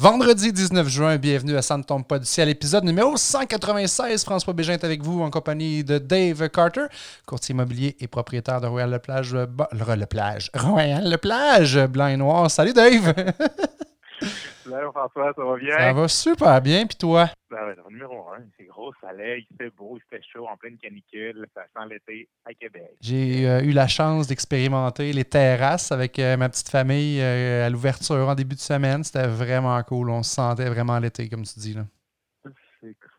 Vendredi 19 juin, bienvenue à Ça ne tombe pas du ciel, épisode numéro 196. François Bégin est avec vous en compagnie de Dave Carter, courtier immobilier et propriétaire de Royal Le Plage, euh, Le Plage, Royal Le Plage, blanc et noir. Salut Dave! Salut François, ça va bien? Ça va super bien, puis toi? Ben ouais, numéro un, c'est gros soleil, il fait beau, il fait chaud, en pleine canicule, ça sent l'été à Québec. J'ai euh, eu la chance d'expérimenter les terrasses avec euh, ma petite famille euh, à l'ouverture en début de semaine. C'était vraiment cool, on se sentait vraiment l'été, comme tu dis. Là.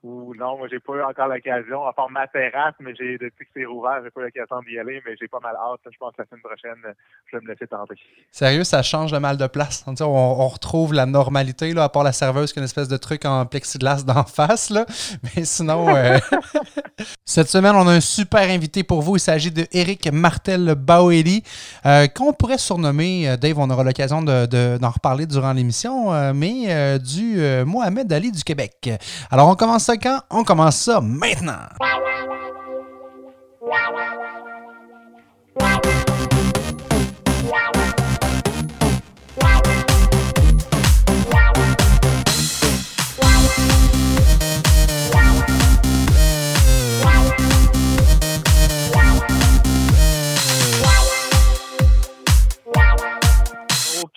Cool. Non, moi, j'ai pas eu encore l'occasion, à part ma terrasse, mais j'ai depuis que c'est rouvert, j'ai pas l'occasion d'y aller, mais j'ai pas mal hâte. Je pense que la semaine prochaine, je vais me laisser tenter. Sérieux, ça change de mal de place? On, on, retrouve la normalité, là, à part la serveuse qui une espèce de truc en plexiglas d'en face. Là. Mais sinon, euh, cette semaine, on a un super invité pour vous. Il s'agit de Eric Martel Baueli, euh, qu'on pourrait surnommer, euh, Dave, on aura l'occasion d'en de, reparler durant l'émission, mais du Mohamed Ali du Québec. Alors, on commence On commence ça maintenant!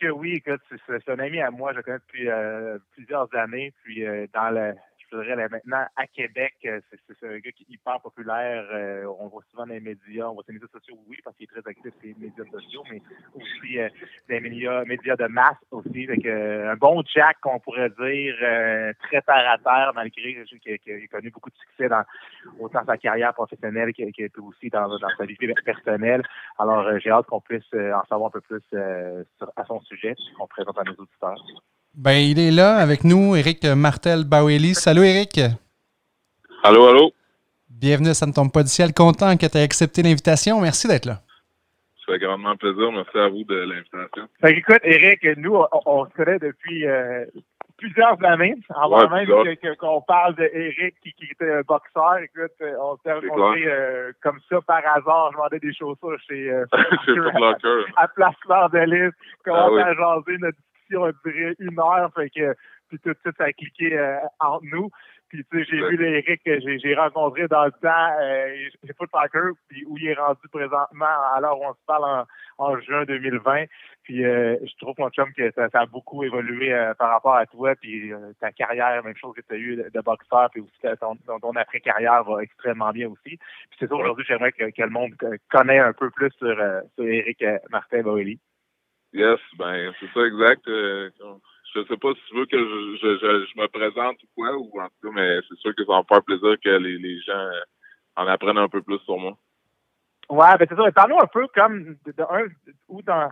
que oui, écoute, c'est un ami à moi, je connais depuis euh, plusieurs années, puis euh, dans le maintenant à Québec, euh, c'est un gars qui est hyper populaire. Euh, on voit souvent dans les médias. On voit ses médias sociaux, oui, parce qu'il est très actif sur les médias sociaux, mais aussi euh, des médias, médias de masse aussi. Avec, un bon Jack, on pourrait dire, très terre à terre, malgré qu'il a, connu beaucoup de succès dans autant sa carrière professionnelle que, aussi dans, sa vie personnelle. Alors, j'ai hâte qu'on puisse en savoir un peu plus à son sujet, qu'on présente à nos auditeurs. Ben, il est là avec nous, Eric Martel Baueli. Salut, Eric. Allô, allô? Bienvenue à Ça ne tombe pas du ciel. Content que tu aies accepté l'invitation. Merci d'être là. Ça fait grandement plaisir. Merci à vous de l'invitation. écoute, Eric, nous, on, se connaît depuis euh, plusieurs années, avant même qu'on parle d'Eric qui, qui était un boxeur. Écoute, euh, on s'est rencontrés euh, comme ça par hasard. Je vendais des chaussures chez, euh, à, Place Fleur de Lys. Commençait ah, à jaser notre on dirait une heure, fait que puis tout de suite ça a cliqué euh, entre nous. Puis tu sais, j'ai vu l'Éric que j'ai rencontré dans le temps, euh, soccer, puis où il est rendu présentement alors on se parle en, juin 2020. Puis euh, je trouve mon chum que ça, a beaucoup évolué par rapport à toi, puis ta carrière, même chose que tu as eu de, boxeur, puis aussi ton, ton, après-carrière va extrêmement bien aussi. Puis c'est ça aujourd'hui, j'aimerais que, le monde connaisse un peu plus sur, sur Éric Martin Boeli. Yes, ben c'est ça exact. Euh, je sais pas si tu veux que je, je, je, me présente ou quoi, ou en tout cas, mais c'est sûr que ça va me faire plaisir que les, les gens euh, en apprennent un peu plus sur moi. Ouais, ben c'est ça. Parlons un peu comme de, un ou dans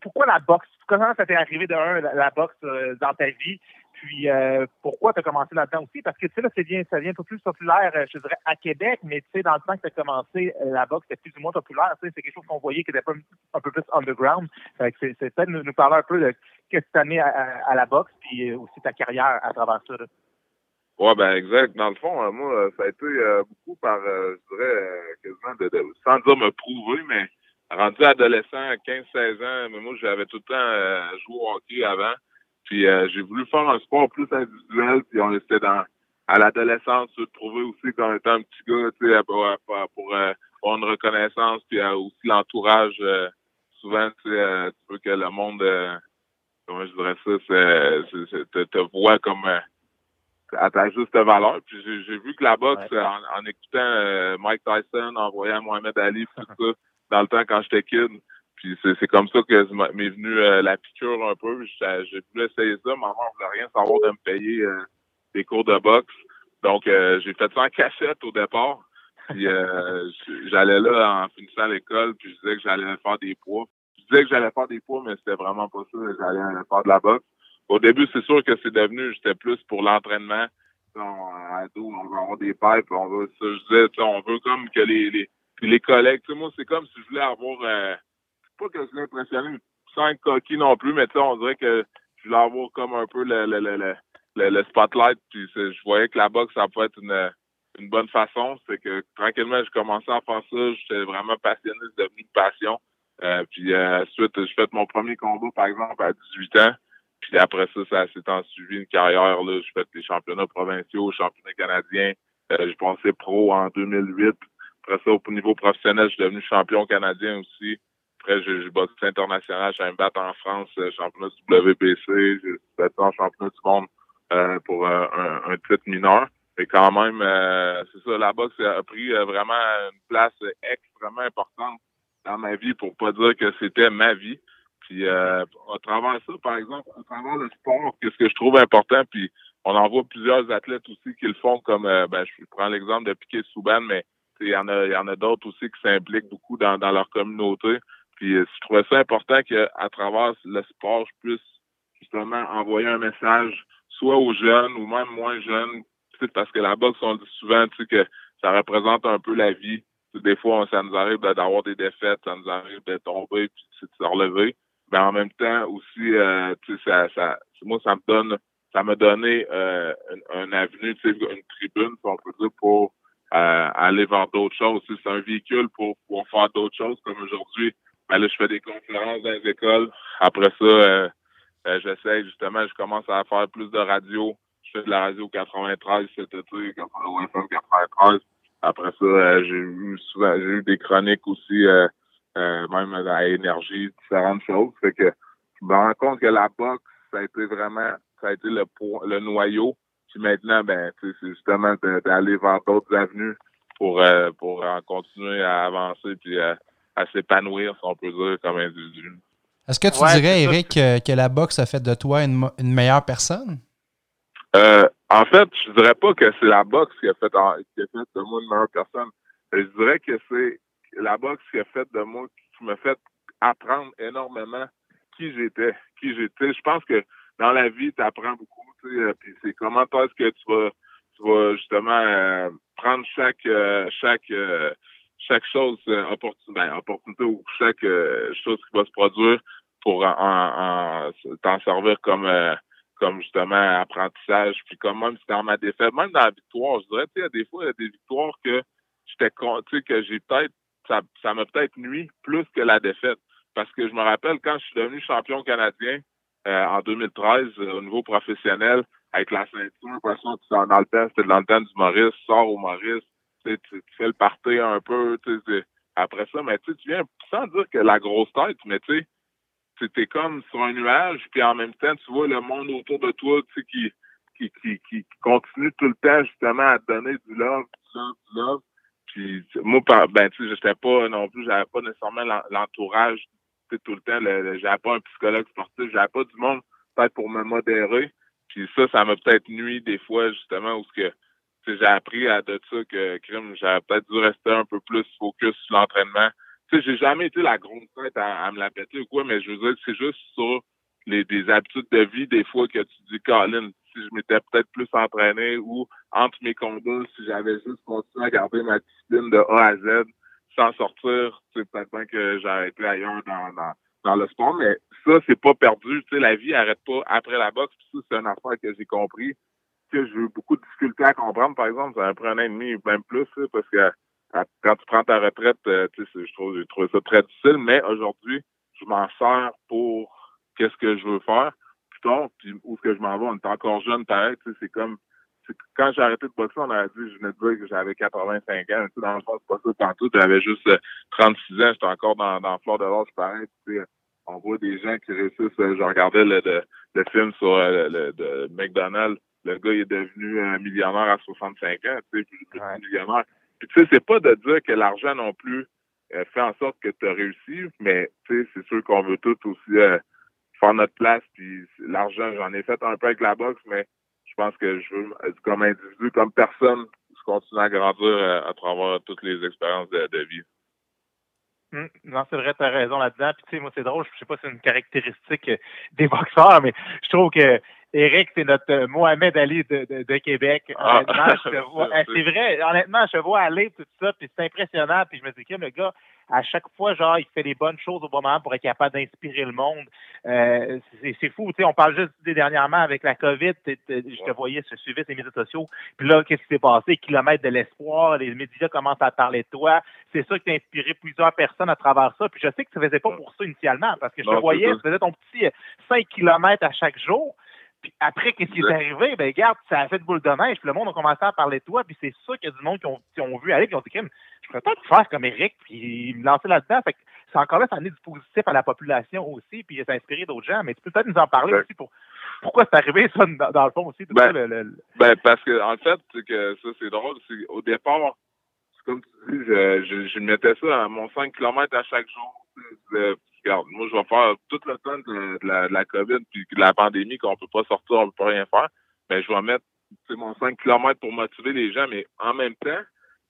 pourquoi la boxe? Comment ça t'est arrivé de un la, boxe euh, dans ta vie? Puis euh, pourquoi tu as commencé là-dedans aussi? Parce que tu sais, là, ça devient un peu plus populaire, euh, je dirais, à Québec, mais tu sais, dans le temps que tu as commencé, euh, la boxe était plus ou moins populaire. C'est quelque chose qu'on voyait qui était pas un, peu plus underground. c'est peut-être nous, nous, parler un peu de qu'est-ce que tu as mis à, la boxe, puis aussi ta carrière à travers ça. Là. Ouais, ben exact. Dans le fond, moi, ça a été beaucoup par, je dirais, quasiment, de, sans dire me prouver, mais rendu adolescent, 15-16 ans, mais moi, j'avais tout le temps joué au hockey avant. Puis euh, j'ai voulu faire un sport plus individuel, puis on était dans à l'adolescence, se trouver aussi qu'on était un petit gars, tu sais, pour, pour, euh, avoir une reconnaissance, puis euh, aussi l'entourage. souvent, tu, sais, tu veux que le monde, comment je dirais ça, c'est, te, te voit comme à ta juste valeur. Puis j'ai, vu que la boxe, en, écoutant Mike Tyson, en voyant Mohamed Ali, tout ça, dans le temps quand j'étais kid, puis c'est comme ça que m'est venue euh, la piqûre un peu. J'ai voulu essayer ça. Maman ne voulait rien savoir de me payer euh, des cours de boxe. Donc, euh, j'ai fait ça en cachette au départ. Puis j'allais là en finissant l'école, puis je disais que j'allais faire des poids. Je disais que j'allais faire des poids, mais c'était vraiment pas ça. J'allais faire de la boxe. Au début, c'est sûr que c'est devenu, j'étais plus pour l'entraînement. À dos, on veut avoir des pipes, on veut ça. Je disais, on veut comme que les, les, les collègues, moi, c'est comme si je voulais avoir pas que je voulais impressionner sans coquille non plus, mais tu sais, on dirait que je voulais avoir comme un peu le, le, le, le, le spotlight. Puis je voyais que la boxe, ça pouvait être une, une bonne façon. C'est que tranquillement, j'ai commencé à faire ça. J'étais vraiment passionné, c'est devenu une passion. Euh, puis euh, ensuite, j'ai fait mon premier combat, par exemple, à 18 ans. Puis après ça, ça s'est suivi une carrière. Là. J'ai fait des championnats provinciaux, championnats canadiens. Euh, j'ai pensé pro en 2008. Après ça, au niveau professionnel, je suis devenu champion canadien aussi. Après, j'ai boxé international, j'ai me battre en France, euh, championnat du WBC, j'ai battu en championnat du monde euh, pour euh, un, titre mineur. Et quand même, c'est ça, la boxe a pris vraiment une place extrêmement importante dans ma vie, pour pas dire que c'était ma vie. Puis à travers ça, par exemple, à travers le sport, qu'est-ce que je trouve important, puis on en voit plusieurs athlètes aussi qui le font, comme ben, je prends l'exemple de Piquet Souban, mais il y en a, il y en a d'autres aussi qui s'impliquent beaucoup dans, dans leur communauté. Puis euh, je trouvais ça important qu'à travers le sport, je puisse justement envoyer un message soit aux jeunes ou même moins jeunes. Parce que la boxe, on dit souvent que ça représente un peu la vie. Des fois, ça nous arrive d'avoir des défaites, ça nous arrive de tomber puis de se relever. Mais en même temps aussi, euh, ça, ça, moi, ça me donne, ça m'a donné euh, un, avenue, une tribune, on peut dire, pour euh, aller vers d'autres choses. C'est un véhicule pour, pour faire d'autres choses, comme aujourd'hui. Ben là, je fais des conférences dans les écoles. Après ça, euh, euh, j'essaie justement, je commence à faire plus de radio. Je fais de la radio 93 cet été, 93. Après ça, j'ai eu souvent j'ai eu des chroniques aussi, même à énergie, différentes choses. Fait que je me rends compte que la boxe, ça a été vraiment, ça a été le, le noyau puis maintenant, ben, c'est justement d'aller vers d'autres avenues pour, euh, pour continuer à avancer puis à, s'épanouir, si on peut dire, comme individu. Est-ce que tu dirais, Eric, que, la boxe a fait de toi une, meilleure personne? Euh, en fait, je dirais pas que c'est la boxe qui a, fait, qui a fait de moi une meilleure personne. Je dirais que c'est la boxe qui a fait de moi, qui m'a fait apprendre énormément qui j'étais. Qui j'étais. Je pense que dans la vie, tu apprends beaucoup euh, puis c'est comment est-ce que tu vas, tu vas justement euh, prendre chaque euh, chaque chaque chose opportunité, ben, opportunité ou chaque chose qui va se produire pour en, t'en servir comme comme justement apprentissage. Puis comme même dans ma défaite, même dans la victoire, je dirais, tu sais, des fois, il y a des victoires que j'étais tu sais, que j'ai peut-être ça, ça m'a peut-être nuit plus que la défaite. Parce que je me rappelle quand je suis devenu champion canadien, euh, en 2013 euh, au niveau professionnel avec la ceinture. De toute tu dans le temps, c'était dans le du Maurice, sors au Maurice, tu, fais le party un peu, après ça, mais tu viens sans dire que la grosse tête, mais tu sais, t'es comme sur un nuage, puis en même temps, tu vois le monde autour de toi, qui, qui, qui, qui, continue tout le temps justement à te donner du love, du love, du love. Puis moi, ben tu sais, pas non plus, j'avais pas nécessairement l'entourage tout le temps. J'avais pas un psychologue sportif, j'avais pas du monde peut-être pour me modérer. Puis ça, ça m'a peut-être nuit des fois, justement, où que j'ai appris à de ça que crime, j'aurais peut-être dû rester un peu plus focus sur l'entraînement. Tu sais, j'ai jamais été la grande tête à, me la péter ou quoi, mais je veux dire, c'est juste sur les des habitudes de vie, des fois que tu dis, Colin, si je m'étais peut-être plus entraîné ou entre mes combats, si j'avais juste continué à garder ma discipline de A à Z, sans sortir, c'est peut-être que j'aurais été ailleurs dans, dans, dans, le sport, mais ça, c'est pas perdu. Tu sais, la vie arrête pas après la boxe. Puis ça, c'est une affaire que j'ai compris. Que j'ai eu beaucoup de difficultés à comprendre, par exemple, ça a pris un an et demi, même plus, parce que quand tu prends ta retraite, euh, tu je trouve, j'ai trouvé ça très difficile, mais aujourd'hui, je m'en sers pour qu'est-ce que je veux faire plus tard, puis où est-ce que je m'en vais? On est encore jeune, pareil, tu sais, c'est comme quand j'ai arrêté de boxer, on a dit, je venais de dire que j'avais 85 ans. Tu dans le fond, c'est pas ça tantôt. J'avais juste 36 euh, ans. J'étais encore dans, dans Fleur de l'Or, pareil. Tu sais, on voit des gens qui réussissent. Euh, je regardais le, le, film sur le, McDonald's. Le gars il est devenu un millionnaire à 65 ans. Tu sais, plus, millionnaire. Puis tu sais, c'est pas de dire que l'argent non plus fait en sorte que tu as réussi, mais tu sais, c'est sûr qu'on veut tout aussi faire notre place. Puis l'argent, j'en ai fait un peu avec la boxe, mais je pense que je veux, comme individu, comme personne, je continue à grandir euh, à, travers toutes les expériences de, vie. Hum, non, c'est vrai, tu as raison là-dedans. Puis, tu sais, moi, c'est drôle, je sais pas si c'est une caractéristique euh, des boxeurs, mais je trouve que Eric, c'est notre euh, Mohamed Ali de, de, Québec. Ah. Honnêtement, je vois. c'est vrai, honnêtement, je vois aller tout ça, puis c'est impressionnant. Puis je me dis que le gars, à chaque fois, genre, il fait les bonnes choses au bon moment pour être capable d'inspirer le monde. Euh, c'est fou, tu sais, on parle juste des dernièrement avec la COVID, je te voyais, je suivais tes médias sociaux, puis là, qu'est-ce qui s'est passé? Kilomètres de l'espoir, les médias commencent à parler de toi. C'est ça qui t'a inspiré plusieurs personnes à travers ça. Puis je sais que tu ne faisais pas pour ça initialement, parce que je te voyais, tu faisais ton petit 5 kilomètres à chaque jour. Puis après, qu'est-ce qui est arrivé? Ben, regarde, ça a fait de boule de neige, puis le monde a commencé à parler de toi, puis c'est ça qu'il y a du monde qui ont, qui ont vu aller, puis ont dit, je pourrais peut-être faire comme Eric, puis me lancer là-dedans. Fait que c'est encore là, ça a amené du positif à la population aussi, puis ça a inspiré d'autres gens, mais tu peux peut-être nous en parler aussi pour pourquoi c'est arrivé, ça, dans, le fond aussi. ben, le, ben, parce que, en fait, que ça, c'est drôle, c'est au départ, comme tu dis, je, je, je mettais ça à mon 5 km à chaque jour regarde, moi, je vais faire tout le temps de, la, COVID puis de la pandémie qu'on peut pas sortir, on peut pas rien faire. Mais je vais mettre mon 5 km pour motiver les gens, mais en même temps,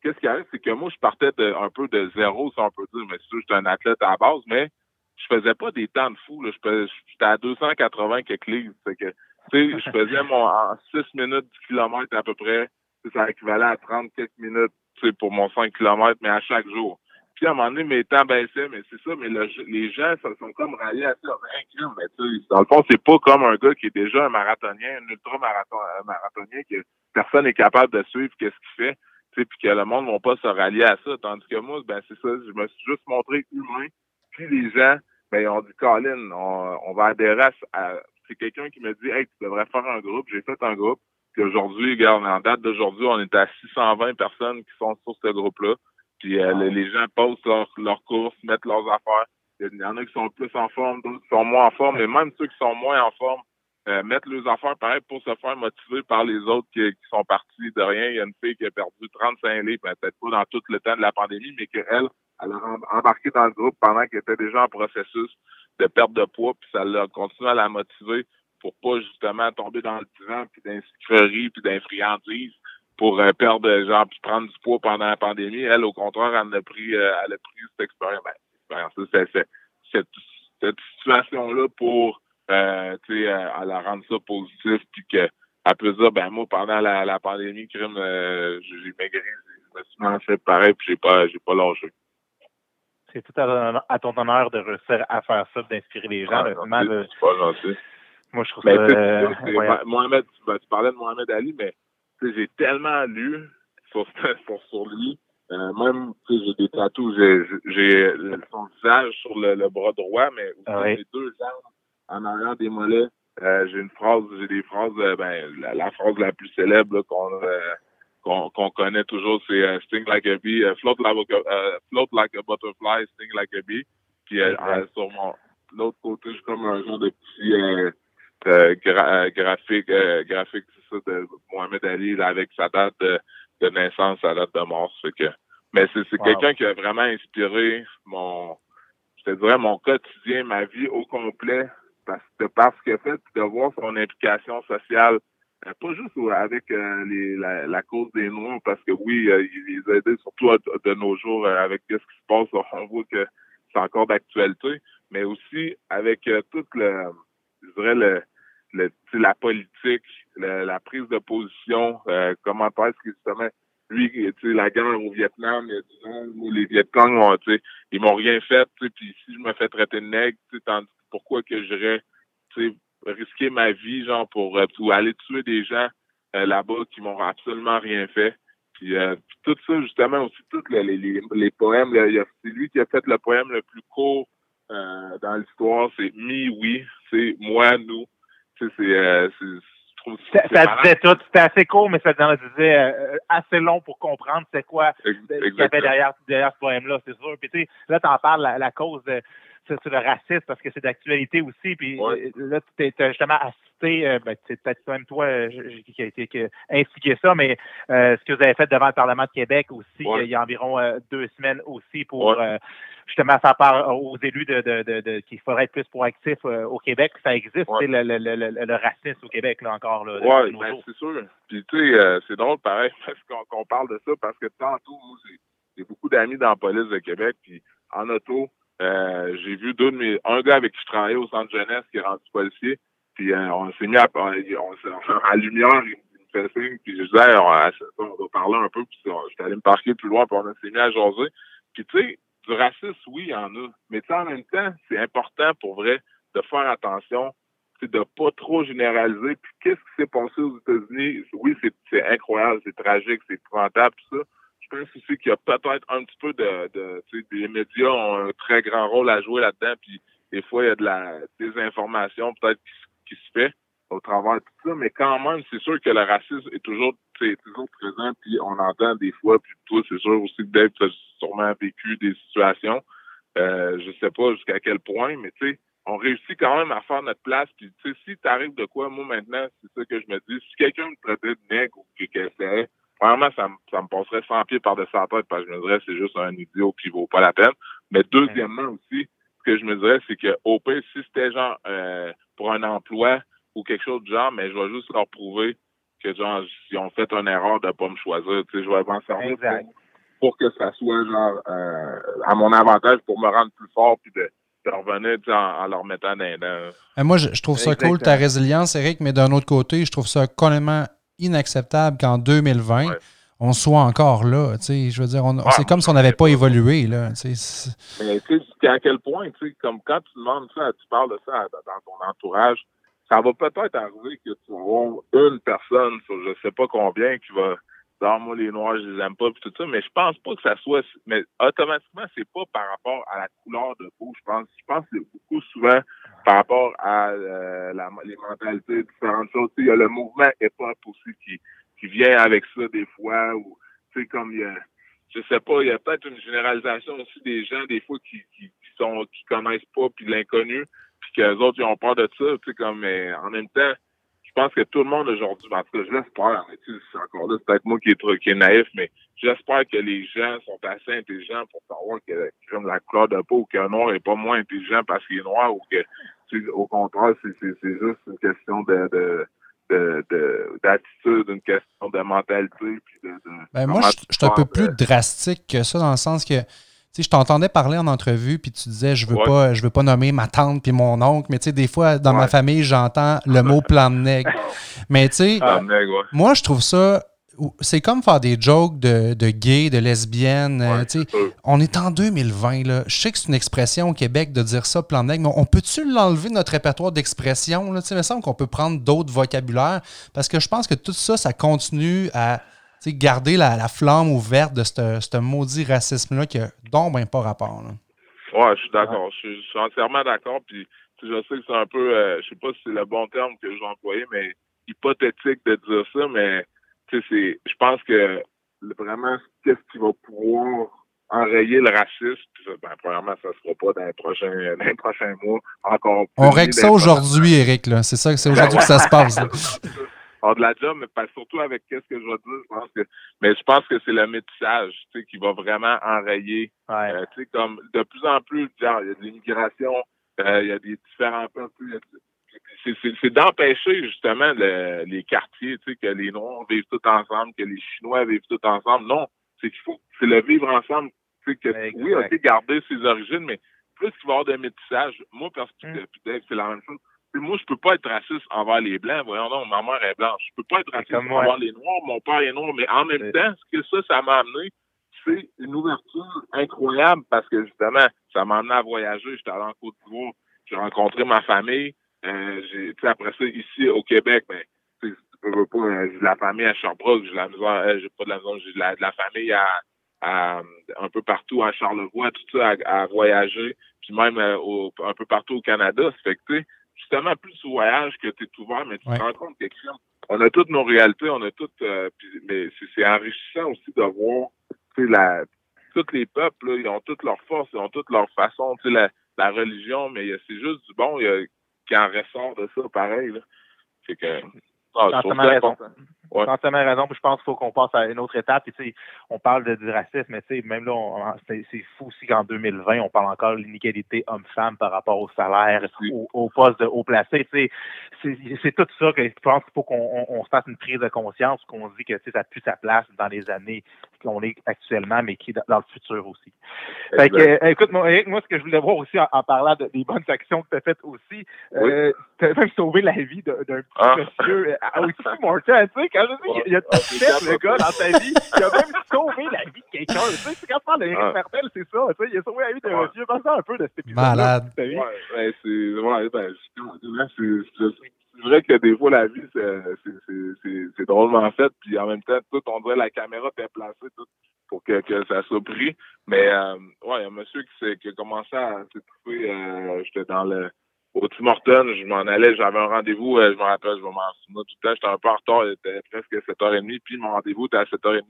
qu'est-ce qui arrive, c'est que moi, je partais de, un peu de zéro, si on peut dire, mais c'est j'étais un athlète à la base, mais je faisais pas des temps de fou. Là. J'étais à 280 quelques livres. que, tu sais, je faisais mon en 6 minutes du kilomètre à peu près. Ça équivalait à 30 quelques minutes pour mon 5 km, mais à chaque jour. Puis à un moment donné, mes temps baissaient, mais c'est ça, mais les gens ça, sont comme ralliés à ça. Ben, mais tu dans le fond, c'est pas comme un gars qui est déjà un marathonien, un ultra-marathonien que personne n'est capable de suivre qu'est-ce qu'il fait, puis que le monde ne va pas se rallier à ça. Tandis que moi, ben c'est ça, je me suis juste montré humain. Puis les gens, ben ils ont dit, Colin, on, on va adhérer à... c'est quelqu'un qui me dit, hey, tu devrais faire un groupe. J'ai fait un groupe. Puis aujourd'hui, regarde, en date d'aujourd'hui, on est à 620 personnes qui sont sur ce groupe-là. Puis euh, les, gens postent leurs leur courses, mettent leurs affaires. Il y en a qui sont plus en forme, d'autres qui sont moins en forme, mais même ceux qui sont moins en forme euh, mettent leurs affaires pareil pour se faire motiver par les autres qui, sont partis de rien. Il y a une fille qui a perdu 35 livres, ben, peut-être pas dans tout le temps de la pandémie, mais qu'elle, elle a embarqué dans le groupe pendant qu'elle était déjà en processus de perte de poids, puis ça l'a continué à la motiver pour pas justement tomber dans le divan, puis d'insécurité, puis d'infriandise pour euh, perdre, genre, puis prendre du poids pendant la pandémie. Elle, au contraire, elle a pris, euh, elle a pris cette expérience. Ben, cette, cette situation-là pour, euh, tu sais, à la rendre ça positif, puis que après ça, ben moi, pendant la, la pandémie, crime, j'ai maigri, je me suis manché pareil, puis j'ai pas, j'ai pas lâché. C'est tout à, ton honneur de réussir à faire ça, d'inspirer les gens. c'est pas gentil. Moi, je trouve ben, ça. Mohamed, ben, tu parlais de Mohamed Ali, mais j'ai tellement lu sur, sur, lui. Euh, même, j'ai des tatous, j'ai son visage sur le, bras droit, mais aussi ah j'ai deux jambes en arrière des mollets. Euh, j'ai une phrase, j'ai des phrases, euh, ben, la, phrase la plus célèbre qu'on qu'on connaît toujours, c'est Sting like a bee, float, like a, float like a butterfly, sting like a bee. Puis sur mon l'autre côté, j'ai comme un genre de petit graphique, graphique de Mohamed Ali avec sa date de, naissance, sa date de mort. que, mais c'est quelqu'un qui a vraiment inspiré mon, je te dirais, mon quotidien, ma vie au complet, parce que parce qu'il a fait, de voir son implication sociale, euh, pas juste avec euh, les, la, cause des Noirs, parce que oui, euh, il les a aidés surtout de nos jours avec ce qui se passe. On voit que c'est encore d'actualité, mais aussi avec toute le, je dirais, le, la politique, la, prise de position, euh, comment est-ce que justement, lui, la guerre au Vietnam, il a les Vietcong, ils m'ont rien fait, puis si je me fais traiter de nègre, pourquoi que j'irais risquer ma vie, genre, pour, euh, aller tuer des gens euh, là-bas qui m'ont absolument rien fait. Puis, tout ça, justement, aussi, tous les, les, les, poèmes, c'est lui qui a fait le poème le plus court dans l'histoire, c'est Mi, oui, c'est moi, nous. Euh, c'est, ça, disait tout. C'était assez court, mais ça disait euh, assez long pour comprendre c'est quoi ce qu'il y avait derrière, derrière ce poème-là, c'est sûr. Puis tu sais, là, t'en parles la, la cause de c'est le racisme parce que c'est d'actualité aussi. Puis euh, là, tu as justement assisté, ben, c'est peut-être même toi qui a été qui instigé ça, mais ce que vous avez fait devant le Parlement de Québec aussi, il y a environ deux semaines aussi pour justement faire part aux élus de, de, de, qu'il faudrait être plus proactif euh, au Québec. Ça existe, le, le, le, le, racisme au Québec, là, encore. Là, oui, ben, c'est sûr. Puis, tu sais, euh, c'est drôle, pareil, parce qu'on parle de ça, parce que tantôt, j'ai beaucoup d'amis dans la police de Québec, puis en auto, euh, j'ai vu deux de mes, un gars avec qui je travaillais au centre jeunesse qui est rendu policier, Puis on s'est mis à, on, on, à lumière, il me fait signe, puis je disais, on, on, va parler un peu, puis j'étais allé me parquer plus loin, puis on s'est mis à jaser. Puis tu sais, du racisme, oui, il y en a. Mais en même temps, c'est important pour vrai de faire attention, c'est de pas trop généraliser. Puis qu'est-ce qui s'est passé aux États-Unis? Oui, c'est incroyable, c'est tragique, c'est épouvantable, tout ça. Je pense aussi qu'il y a peut-être un petit peu de, les médias ont un très grand rôle à jouer là-dedans, puis des fois, il y a de la désinformation peut-être qui, se fait au travers de tout ça, mais quand même, c'est sûr que le racisme est toujours, toujours présent, puis on entend des fois, puis toi, c'est sûr aussi que Dave, tu as sûrement vécu des situations, euh, je sais pas jusqu'à quel point, mais tu sais, on réussit quand même à faire notre place. Puis, tu sais, si t'arrives de quoi, moi, maintenant, c'est ça que je me dis. Si quelqu'un me traitait de nègre ou que c'est vraiment, ça, me, ça me passerait 100 pieds par-dessus la tête parce que je me dirais c'est juste un idiot qui vaut pas la peine. Mais deuxièmement aussi, ce que je me dirais, c'est que au pire, si c'était genre euh, pour un emploi ou quelque chose de genre, mais je vais juste leur prouver que genre, si ont fait une erreur de pas me choisir, tu sais, je vais m'en servir pour, que ça soit genre euh, à mon avantage pour me rendre plus fort puis de de revenir en, leur mettant les Moi, je, trouve ça cool, ta résilience, Eric, mais d'un autre côté, je trouve ça complètement inacceptable qu'en 2020, on soit encore là. Je veux dire, c'est comme si on n'avait pas évolué. Là, mais à quel point, comme quand tu demandes ça, tu parles de ça dans ton entourage, ça va peut-être arriver que tu vas une personne sur je sais pas combien qui va moi, les noirs, je les aime pas, puis tout ça, mais je pense pas que ça soit, mais automatiquement, c'est pas par rapport à la couleur de peau, je pense. Je pense que c'est beaucoup souvent par rapport à euh, la, les mentalités, différentes choses. il y a le mouvement hip-hop aussi qui, qui vient avec ça des fois, ou, comme il y a, je sais pas, il y a peut-être une généralisation aussi des gens, des fois, qui, qui, sont, qui connaissent pas, puis l'inconnu, puis qu'eux autres, ils ont peur de ça, tu sais, comme, mais en même temps, pense que tout le monde aujourd'hui, en tout cas, je tu sais, encore là, c'est peut-être moi qui est, qui est naïf, mais j'espère que les gens sont assez intelligents pour savoir que, comme la couleur de peau, qu'un noir n'est pas moins intelligent parce qu'il est noir ou que, au contraire, c'est, c'est, c'est juste une question de, de d'attitude, une question de mentalité. Puis de, ben moi, je suis un peu plus drastique que ça, dans le sens que sais, je t'entendais parler en entrevue, puis tu disais, je veux pas, je veux pas nommer ma tante puis mon oncle, mais tu sais, des fois, dans ma famille, j'entends le mot plan de nègre. mais tu sais, moi, je trouve ça, c'est comme faire des jokes de, de gays, de lesbiennes. Euh, on est en 2020, là. Je sais que c'est une expression au Québec de dire ça, plan mais on peut-tu l'enlever de notre répertoire d'expression? Il me semble qu'on peut prendre d'autres vocabulaires, parce que je pense que tout ça, ça continue à garder la, flamme ouverte de ce maudit racisme-là qui a donc ben pas rapport. Là. Ouais, je suis d'accord. Je, suis entièrement d'accord. Puis je sais que c'est un peu, euh, je sais pas si c'est le bon terme que je vais employer, mais hypothétique de dire ça, mais c'est, je pense que vraiment, qu'est-ce qui va pouvoir enrayer le racisme, ben, premièrement, ça ne sera pas dans les prochains, dans les prochains mois encore On règle ça aujourd'hui, Eric, là. C'est ça, c'est aujourd'hui que ça se passe. hors de la job, mais pas surtout avec qu'est-ce que je vais dire, je pense que, mais je pense que c'est le métissage, tu sais, qui va vraiment enrayer, euh, tu sais, comme de plus en plus, il y a de l'immigration, euh, il y a des différents peuples, c'est d'empêcher justement les quartiers, tu sais, que les Noirs vivent tout ensemble, que les Chinois vivent tout ensemble. Non, c'est qu'il faut, c'est le vivre ensemble, tu sais, que oui, ok, garder ses origines, mais plus qu'il va y avoir de métissage, moi, parce que mm. c'est la même chose moi, je peux pas être raciste envers les Blancs. Voyons non, ma mère est blanche. Je peux pas être raciste envers les Noirs. Mon père est noir. Mais en même temps, ce que ça, ça m'a amené, c'est une ouverture incroyable parce que justement, ça m'a amené à voyager. J'étais allé en Côte d'Ivoire. J'ai rencontré ma famille. Euh, j'ai, après ça, ici au Québec, ben, tu veux pas, euh, j'ai de la famille à Sherbrooke, j'ai la maison, euh, j'ai pas de la maison, j'ai de la, de la famille à, à, un peu partout à Charlevoix, tout ça, à, voyager, puis même euh, au, un peu partout au Canada. Ça fait que, tu sais, justement plus au voyage que tu es ouvert, mais tu te rends compte que on a toutes nos réalités, on a toutes euh, mais c'est enrichissant aussi de voir la tous les peuples, ils ont toutes leurs forces, ils ont toutes leurs façons, tu sais, la, la religion, mais c'est juste du bon qui en ressort de ça pareil. Là. C'est que. Ah, Ouais. Entièrement raison. je pense qu'il faut qu'on passe à une autre étape. Et, on parle de, du racisme, mais même là, c'est fou aussi qu'en 2020, on parle encore de l'inégalité homme-femme par rapport au salaire, au, au, poste de haut placé. C'est tout ça que je pense qu'il faut qu'on on, se fasse une prise de conscience, qu'on se dit que ça plus sa place dans les années qu'on est actuellement, mais qui est dans le futur aussi. Fait que, euh, écoute, moi, moi, ce que je voulais voir aussi en, parlant des bonnes actions que tu as faites aussi, euh, tu as même sauvé la vie d'un petit ah. monsieur euh, aussi, Martin, tu sais, quand je dis, il y a tout fait, le gars, dans sa vie, il a même sauvé la vie de quelqu'un. Tu sais, c'est quand tu parles d'Éric ah. Martel, c'est ça, tu sais, il a sauvé la vie d'un monsieur. Pense un peu de cet épisode. Malade. Ouais, c'est, ouais, ben, c'est vrai que des fois, la vie, c'est drôlement fait. Puis en même temps, tout, on dirait la caméra t'est placée tout, pour que, que ça soit pris. Mais euh, ouais, il y a un monsieur qui, qui a commencé à s'étouffer. Euh, J'étais dans le au Tim je m'en allais, j'avais un rendez-vous, euh, je me rappelle, je m'en souviens tout le temps, j'étais un peu en retard, il était presque 7h30, puis mon rendez-vous était à 7h30.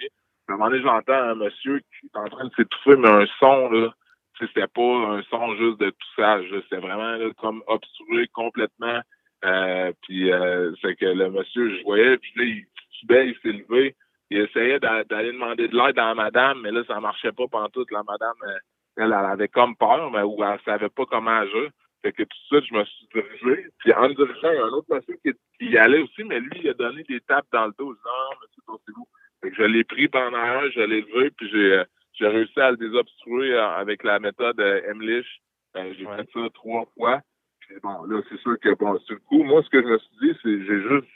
À un moment donné, j'entends un monsieur qui est en train de s'étouffer, mais un son, là, c'était pas un son juste de tout ça, c'était vraiment comme obstrué complètement. Euh, puis euh, c'est que le monsieur, je voyais, puis là, il subait, il s'est levé. Il essayait d'aller demander de l'aide à la madame, mais là, ça marchait pas pendant toute. La madame, euh, elle, elle, avait comme peur, mais ou elle savait pas comment agir. Fait que tout de suite, je me suis dirigé. Puis en me dirigeant, il y a un autre monsieur qui, y allait aussi, mais lui, il a donné des tapes dans le dos. Non, monsieur, pensez-vous. Fait que je l'ai pris pendant un, je l'ai levé, puis j'ai j'ai réussi à le désobstruer avec la méthode Emlich. j'ai fait ça trois fois bon, là, c'est sûr que, bon, sur le coup, moi, ce que je me suis dit, c'est j'ai juste,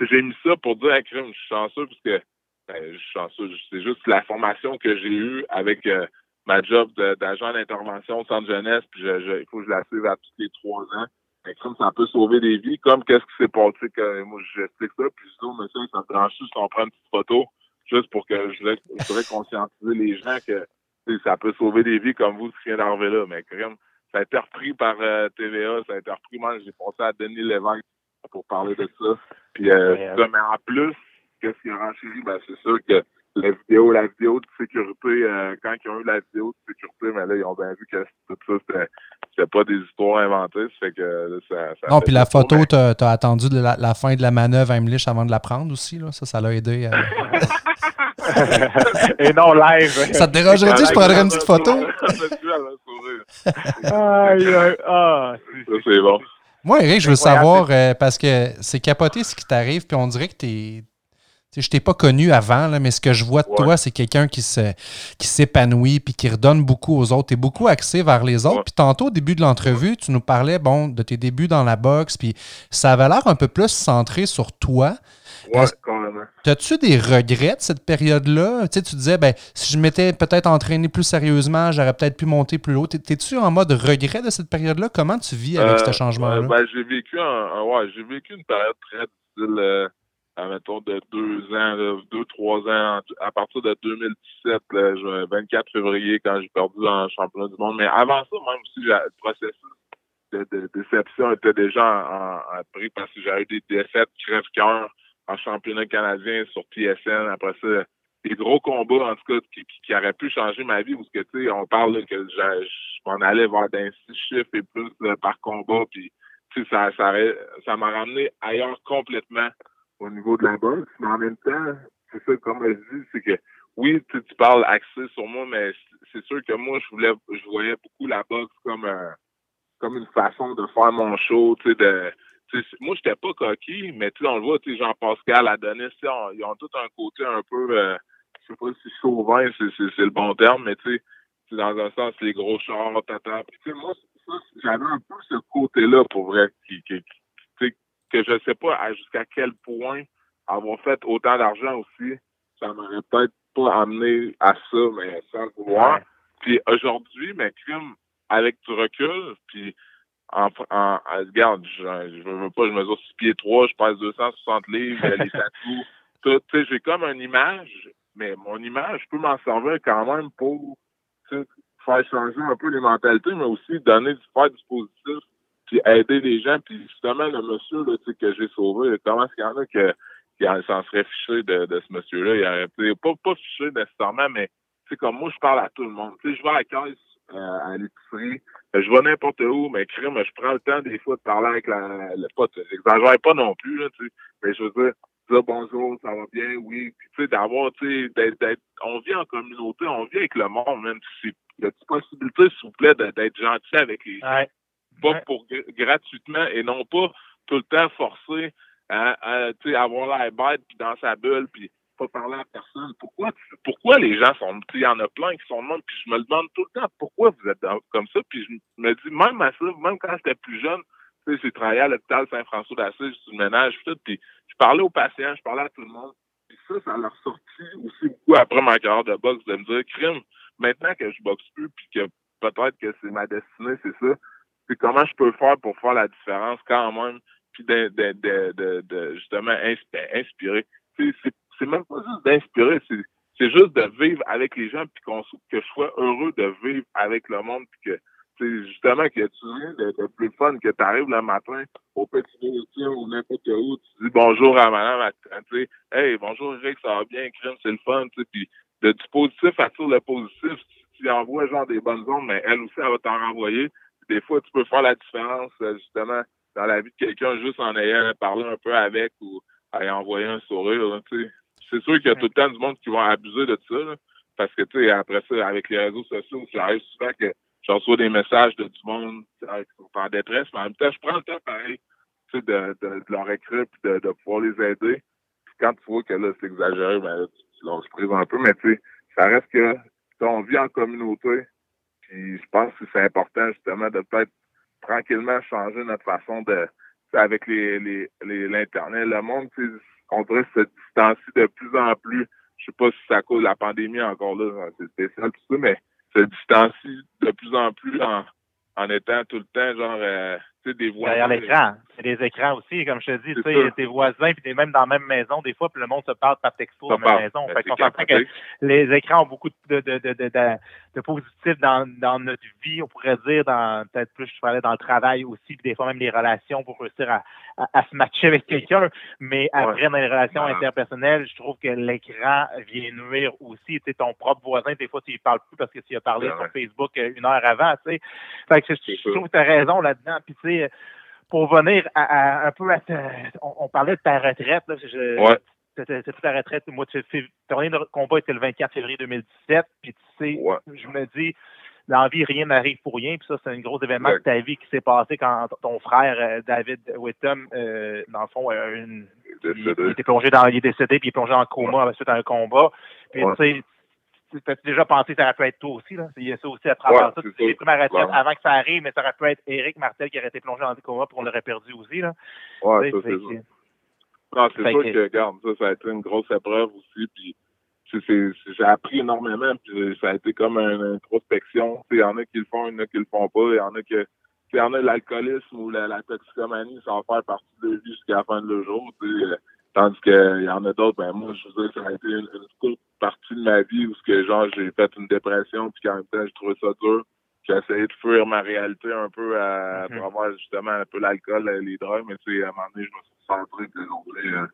j'ai mis ça pour dire à crime, je suis chanceux parce que, ben, je suis chanceux, c'est juste la formation que j'ai eue avec euh, ma job d'agent d'intervention au centre jeunesse, puis je, il faut que je la suive à tous les trois ans. Et comme ça peut sauver des vies, comme qu'est-ce qui s'est passé que moi j'explique ça, puis je dis monsieur, ça me dérange juste qu'on prenne une petite photo, juste pour que je voudrais, conscientiser les gens que ça peut sauver des vies comme vous qui vient d'arriver là. Mais crème, ça a été repris par euh, TVA, ça a été repris. Moi, j'ai pensé à Denis Lévesque pour parler de ça. Puis, euh, mais en plus, qu'est-ce qui a renchéri? Ben, c'est sûr que la vidéo, la vidéo de sécurité, euh, quand ils ont eu la vidéo de sécurité, mais là, ils ont bien vu que tout ça, c'était pas des histoires inventées. Ça fait que ça, ça Non, puis la photo, t'as as attendu la, la, fin de la manœuvre à Emlich avant de la prendre aussi, là. Ça, ça l'a aidé. Et non live. Ça te dérangerait-tu je prendrais une petite photo? Ah, c'est bon. Moi, Eric, je veux savoir, euh, parce que c'est capoté ce qui t'arrive, puis on dirait que t'es. je t'ai pas connu avant, là, mais ce que je vois de toi, c'est quelqu'un qui se qui s'épanouit puis qui redonne beaucoup aux autres. Tu es beaucoup axé vers les autres. Puis tantôt, au début de l'entrevue, tu nous parlais bon, de tes débuts dans la boxe, puis ça avait l'air un peu plus centré sur toi. Ouais. T'as-tu des regrets de cette période-là? Tu sais, tu disais, ben, si je m'étais peut-être entraîné plus sérieusement, j'aurais peut-être pu monter plus haut. T'es-tu en mode regret de cette période-là? Comment tu vis avec ce euh, changement-là? ben, j'ai vécu un, ouais, j'ai vécu une période très difficile, euh, mettons, de deux ans, deux, trois ans, à partir de 2017, le 24 février, quand j'ai perdu le championnat du monde. Mais avant ça, même aussi, le processus de, déception était déjà en, en, pris parce que j'avais eu des défaites crève-cœur en championnat canadien sur TSN. Après ça, des gros combats, en tout cas, qui, qui, auraient pu changer ma vie, parce que, tu sais, on parle que je, m'en allais voir d'un six chiffres et plus par combat, puis, tu sais, ça, ça, ça m'a ramené ailleurs complètement au niveau de la boxe, mais en même temps, c'est ça, comme je dis, c'est que, oui, tu, tu parles axé sur moi, mais c'est sûr que moi, je voulais, je voyais beaucoup la boxe comme un, comme une façon de faire mon show, tu sais, de, moi, j'étais pas coquille, mais tu on le voit, Jean-Pascal, Adonis, ils ont tout un côté un peu, euh, je sais pas si chauvin, c'est le bon terme, mais tu sais, dans un sens, les gros chars, tata. Puis, moi, j'avais un peu ce côté-là, pour vrai, qui, qui, que je sais pas jusqu'à quel point avoir fait autant d'argent aussi, ça m'aurait peut-être pas amené à ça, mais sans le vouloir. Puis aujourd'hui, mais crime, avec du recul, puis en, en, regarde, je, je veux pas, je mesure 6 pieds 3, je pèse 260 livres, les tatous, tout, tu sais, j'ai comme une image, mais mon image, je peux m'en servir quand même pour, faire changer un peu les mentalités, mais aussi donner du faire du positif, puis aider les gens, puis justement, le monsieur, là, tu sais, que j'ai sauvé, comment est-ce qu'il y en a que, qui s'en serait fiché de, de ce monsieur-là? Il aurait, pas, pas fiché nécessairement, mais, c'est comme moi, je parle à tout le monde. Tu sais, je vais à la caisse, euh, à l'épicerie. Je vais n'importe où, mais crime, je prends le temps des fois de parler avec la, le pote. J'exagère pas non plus, là, tu sais. Mais je veux dire, dire bonjour, ça va bien, oui. Puis, tu sais, d'avoir, tu sais, d'être, on vit en communauté, on vit avec le monde, même. Il y a une possibilité, s'il vous plaît, d'être gentil avec les gens. Pas pour gratuitement et non pas tout le temps forcer à, tu sais, avoir l'air bête puis dans sa bulle puis pas parler à personne. Pourquoi, pourquoi les gens sont, il y en a plein qui sont de monde puis je me le demande tout le temps pourquoi vous êtes comme ça puis je me dis même à ça, même quand j'étais plus jeune, j'ai travaillé à l'hôpital Saint-François d'Assise, je suis ménage, tout, puis je parlais aux patients, je parlais à tout le monde. Puis ça, ça leur sorti aussi beaucoup après ma carrière de boxe de me dire, crime, maintenant que je boxe plus, puis que peut-être que c'est ma destinée, c'est ça, c'est comment je peux faire pour faire la différence quand même, puis de, de, justement inspirer. C'est même pas juste d'inspirer, c'est juste de vivre avec les gens, puis qu'on que je sois heureux de vivre avec le monde, puis que c'est justement que tu rien d'être plus fun que tu arrives le matin au petit métier ou n'importe où, tu dis bonjour à madame, tu sais, hey, bonjour Eric, ça va bien, crime, c'est le fun, tu sais, puis de, du positif attire le positif. Si tu envoies genre des bonnes ondes, mais elle aussi, elle va t'en renvoyer. Des fois, tu peux faire la différence, euh, justement, dans la vie de quelqu'un juste en ayant parlé un peu avec ou en envoyé un sourire, tu sais. C'est sûr qu'il y a tout le temps du monde qui va abuser de ça, parce que, tu sais, après ça, avec les réseaux sociaux, ça arrive souvent que je reçois des messages de du monde qui sont en détresse, mais en même temps, je prends le temps pareil de, de, de, leur écrire et de, de pouvoir les aider. Puis quand tu vois que là, c'est exagéré, ben tu, tu lâches prise un peu, mais tu sais, ça reste que on vit en communauté. Puis je pense que c'est important justement de peut-être tranquillement changer notre façon de avec les l'internet. Le monde, on devrait se distancier de plus en plus. Je sais pas si ça cause la pandémie encore là, c'est spécial tout ça, mais se distancie de plus en plus en, en étant tout le temps genre euh, des voisins. Derrière l'écran. C'est des écrans aussi, comme je te dis, tu sais, tes voisins, puis t'es même dans la même maison, des fois, puis le monde se parle par texto dans la même maison. Ben, fait qu'on s'entend que les écrans ont beaucoup de, de, de, de, de positifs dans, dans notre vie, on pourrait dire, dans peut-être plus, je parlais dans le travail aussi, puis des fois même les relations pour réussir à, à, se matcher avec quelqu'un. Mais après, dans les relations interpersonnelles, je trouve que l'écran vient nuire aussi. Tu sais, ton propre voisin, des fois, tu ne parles plus parce que tu as parlé sur Facebook euh, une heure avant, tu sais. Fait que je, trouve que tu as raison là-dedans. Puis, tu sais, pour venir à, un peu à on, parlait de ta retraite. Là, je, ouais. C'était ta retraite? Moi, tu ton dernier combat était le 24 février 2017. Puis tu sais, je me dis, dans la vie, rien n'arrive pour rien. Puis ça, c'est un gros événement de ta vie qui s'est passé quand ton frère euh, David Whittam, euh, dans le fond, une, il, était plongé dans, il est décédé, puis il est plongé en coma suite à un combat. Puis tu sais, tu as déjà pensé que ça aurait pu être toi aussi, là? Il y a ça aussi à travers ça. Tu pris ma retraite avant que ça arrive, mais ça aurait pu être Éric Martel qui aurait été plongé dans le coma pour l'aurait perdu aussi, là. Ouais, ça, c'est ça. Non, c'est sûr que, regarde, ça, ça a été une grosse épreuve aussi, puis j'ai appris énormément, puis ça a été comme une introspection. Il y en a qui le font, il y en a qui le font pas, il y en a que il y en a l'alcoolisme ou la, toxicomanie, ça va faire partie de la vie jusqu'à la fin de le jour. Euh, tandis qu'il y en a d'autres, ben moi, je veux dire, ça a été une, courte partie de ma vie où ce que genre j'ai fait une dépression, puis qu'en même temps, j'ai trouvé ça dur. J'ai essayé de fuir ma réalité un peu à, mm-hmm. travers justement un peu l'alcool, les drogues, mais tu sais, à un moment donné, je me suis centré, puis euh,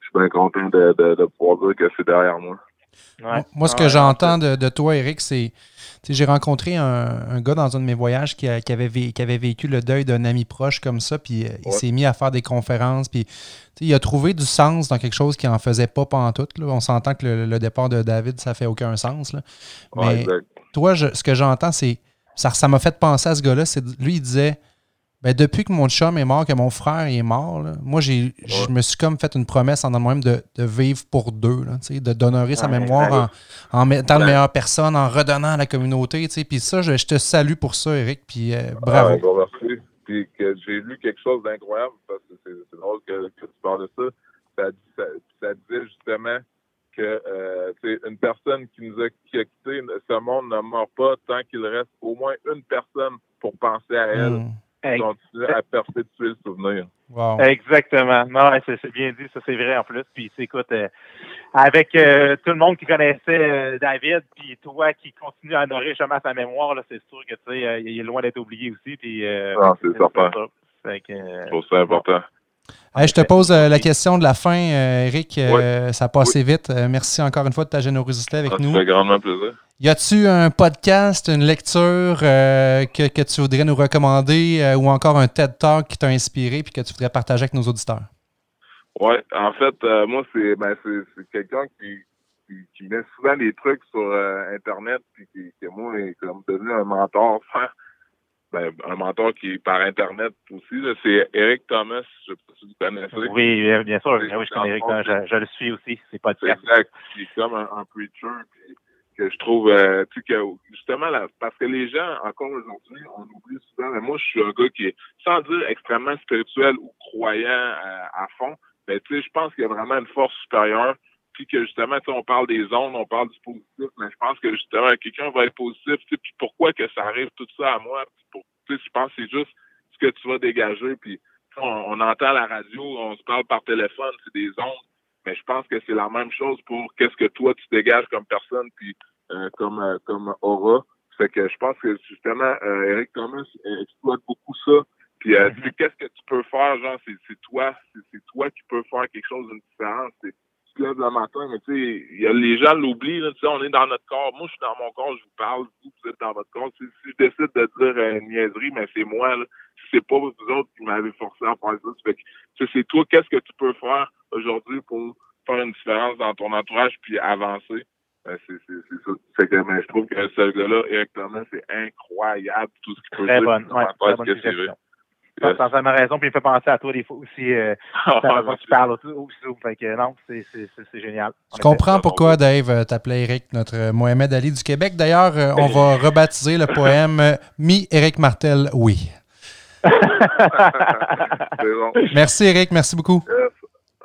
je suis bien content de, de, de pouvoir dire que c'est derrière moi. Moi, ce que j'entends de, toi, Eric, c'est. J'ai rencontré un, gars dans un de mes voyages qui, avait, qui avait vécu le deuil d'un ami proche comme ça, puis euh, il s'est mis à faire des conférences, puis il a trouvé du sens dans quelque chose qui en faisait pas tout. Là. On s'entend que le, départ de David, ça fait aucun sens. Là. Mais toi, ce que j'entends, c'est. Ça m'a fait penser à ce gars-là. Lui, il disait ben, depuis que mon chum est mort, que mon frère est mort, moi, j'ai, je me suis comme fait une promesse en moi-même de, de, vivre pour deux, là, de d'honorer sa mémoire en, en mettant de meilleures personnes, en redonnant à la communauté. Puis ça, je, te salue pour ça, Eric. Puis euh, bravo. merci. Puis que j'ai lu quelque chose d'incroyable, parce que c'est, drôle que, tu parles de ça. Ça, disait justement que euh, une personne qui nous a, quitté, ce monde ne meurt pas tant qu'il reste au moins une personne pour penser à elle. Hmm continuer à perpétuer le souvenir. Exactement. Non, c'est bien dit, ça c'est vrai en plus. Puis écoute, euh, avec euh, tout le monde qui connaissait euh, David, puis toi qui continue à honorer jamais sa mémoire, c'est sûr que tu sais, il est loin d'être oublié aussi. Puis, non, c'est certain. Je trouve je te pose la question de la fin, Eric. Ça a passé vite. merci encore une fois de ta générosité avec nous. Ça fait grandement plaisir. Y a-tu un podcast, une lecture euh, que, que, tu voudrais nous recommander euh, ou encore un TED Talk qui t'a inspiré et que tu voudrais partager avec nos auditeurs? Ouais, en fait, euh, moi, c'est ben, quelqu'un qui, qui, met souvent des trucs sur euh, Internet, puis qui, qui, moi, est comme devenu un mentor. ben, un mentor qui est par Internet aussi. C'est Eric Thomas, je sais pas si vous connaissez. Oui, bien sûr. Oui, je connais Eric Thomas, je, le suis aussi. C'est pas Exact. Il est comme un, un preacher, puis que je trouve, euh, tu que justement, là, parce que les gens, encore aujourd'hui, on oublie souvent, mais moi, je suis un gars qui est, sans dire extrêmement spirituel ou croyant euh, à, fond, mais tu sais, je pense qu'il y a vraiment une force supérieure, puis que justement, on parle des ondes, on parle du positif, mais je pense que justement, quelqu'un va être positif, tu sais, puis pourquoi que ça arrive tout ça à moi, tu sais, je pense que c'est juste ce que tu vas dégager, puis on, on entend la radio, on se parle par téléphone, c'est des ondes, mais je pense que c'est la même chose pour qu'est-ce que toi tu dégages comme personne puis euh, comme euh, comme aura. Fait que je pense que justement euh, Eric Thomas exploite beaucoup ça. Puis mm-hmm. qu'est-ce que tu peux faire, genre c'est toi, c'est toi qui peux faire quelque chose d'une différence. Te lèves le matin, mais tu sais, les gens l'oublient, tu sais, on est dans notre corps. Moi, je suis dans mon corps, je vous parle, vous, vous êtes dans votre corps. Si, je décide de dire une niaiserie, mais c'est moi, là. c'est pas vous autres qui m'avez forcé à faire ça. Fait que c'est toi, qu'est-ce que tu peux faire aujourd'hui pour faire une différence dans ton entourage puis avancer? Ben, c'est ça. C'est que mais je trouve que ce gars-là, Eric Thomas, c'est incroyable tout ce qu'il peut très dire. Bonne, ouais, très bonne. Yes. T'as vraiment raison, puis il me fait penser à toi des fois aussi. Euh, oh, tu parles aussi. Fait que non, c'est génial. Je comprends pourquoi Dave euh, t'appelait Eric, notre euh, Mohamed Ali du Québec. D'ailleurs, euh, on va rebaptiser le poème Mi Eric Martel, oui. bon. Merci Eric, merci beaucoup. Yes.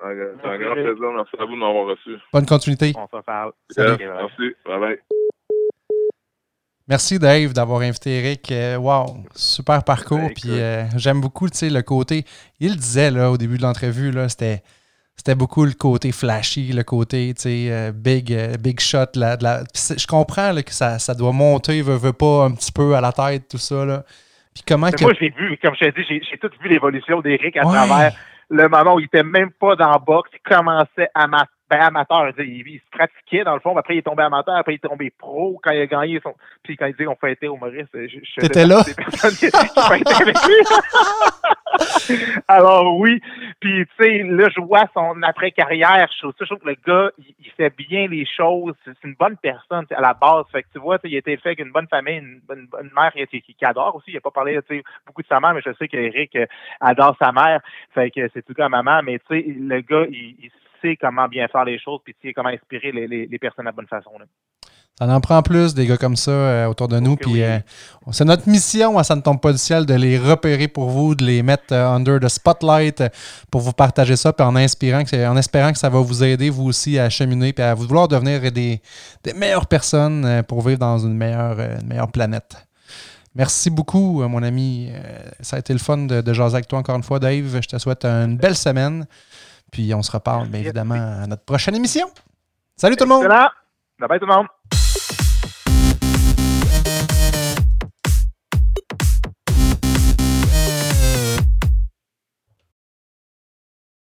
C'est un grand plaisir. Merci à vous de m'avoir reçu. Bonne continuité. On se parle. merci. Bye bye. Merci Dave d'avoir invité Eric. Euh, wow, super parcours. Puis euh, j'aime beaucoup le côté. Il disait là, au début de l'entrevue, c'était c'était beaucoup le côté flashy, le côté euh, big, big shot. La, la... je comprends que ça, ça, doit monter, veut, veut pas un petit peu à la tête, tout ça. Là. Puis comment que... Moi, j'ai vu, comme je t'ai dit, j'ai tout vu l'évolution d'Eric à travers le moment où il était même pas dans le box, il commençait à ben, amateur, il, il, se pratiquait dans le fond, après il est tombé amateur, après il est tombé pro quand il a gagné son. Puis quand il dit qu'on fêtait au Maurice, je, je T'étais là? Des personnes qui, avec lui. Alors oui. Puis tu sais, là, je vois son après-carrière. Je trouve, je trouve que le gars, il, fait bien les choses. C'est une bonne personne à la base. Fait que tu vois, il a été fait avec une bonne famille, une, bonne, mère qui, qui, adore aussi. Il n'a pas parlé beaucoup de sa mère, mais je sais qu'Éric euh, adore sa mère. Fait que c'est tout comme maman. Mais tu sais, le gars, il, il sait comment bien faire les choses, puis sait comment inspirer les, les, personnes de la bonne façon. Ça en prend plus des gars comme ça euh, autour de nous. Puis euh, c'est notre mission à Ça ne tombe pas du ciel de les repérer pour vous, de les mettre euh, under the spotlight pour vous partager ça, puis en inspirant, en espérant que ça va vous aider vous aussi à cheminer et à vouloir devenir des, des meilleures personnes pour vivre dans une meilleure, une meilleure planète. Merci beaucoup, mon ami. Ça a été le fun de, de jaser avec toi encore une fois, Dave. Je te souhaite une belle semaine. Puis on se reparle, bien évidemment, à notre prochaine émission. Salut tout le monde! Bye bye tout le monde!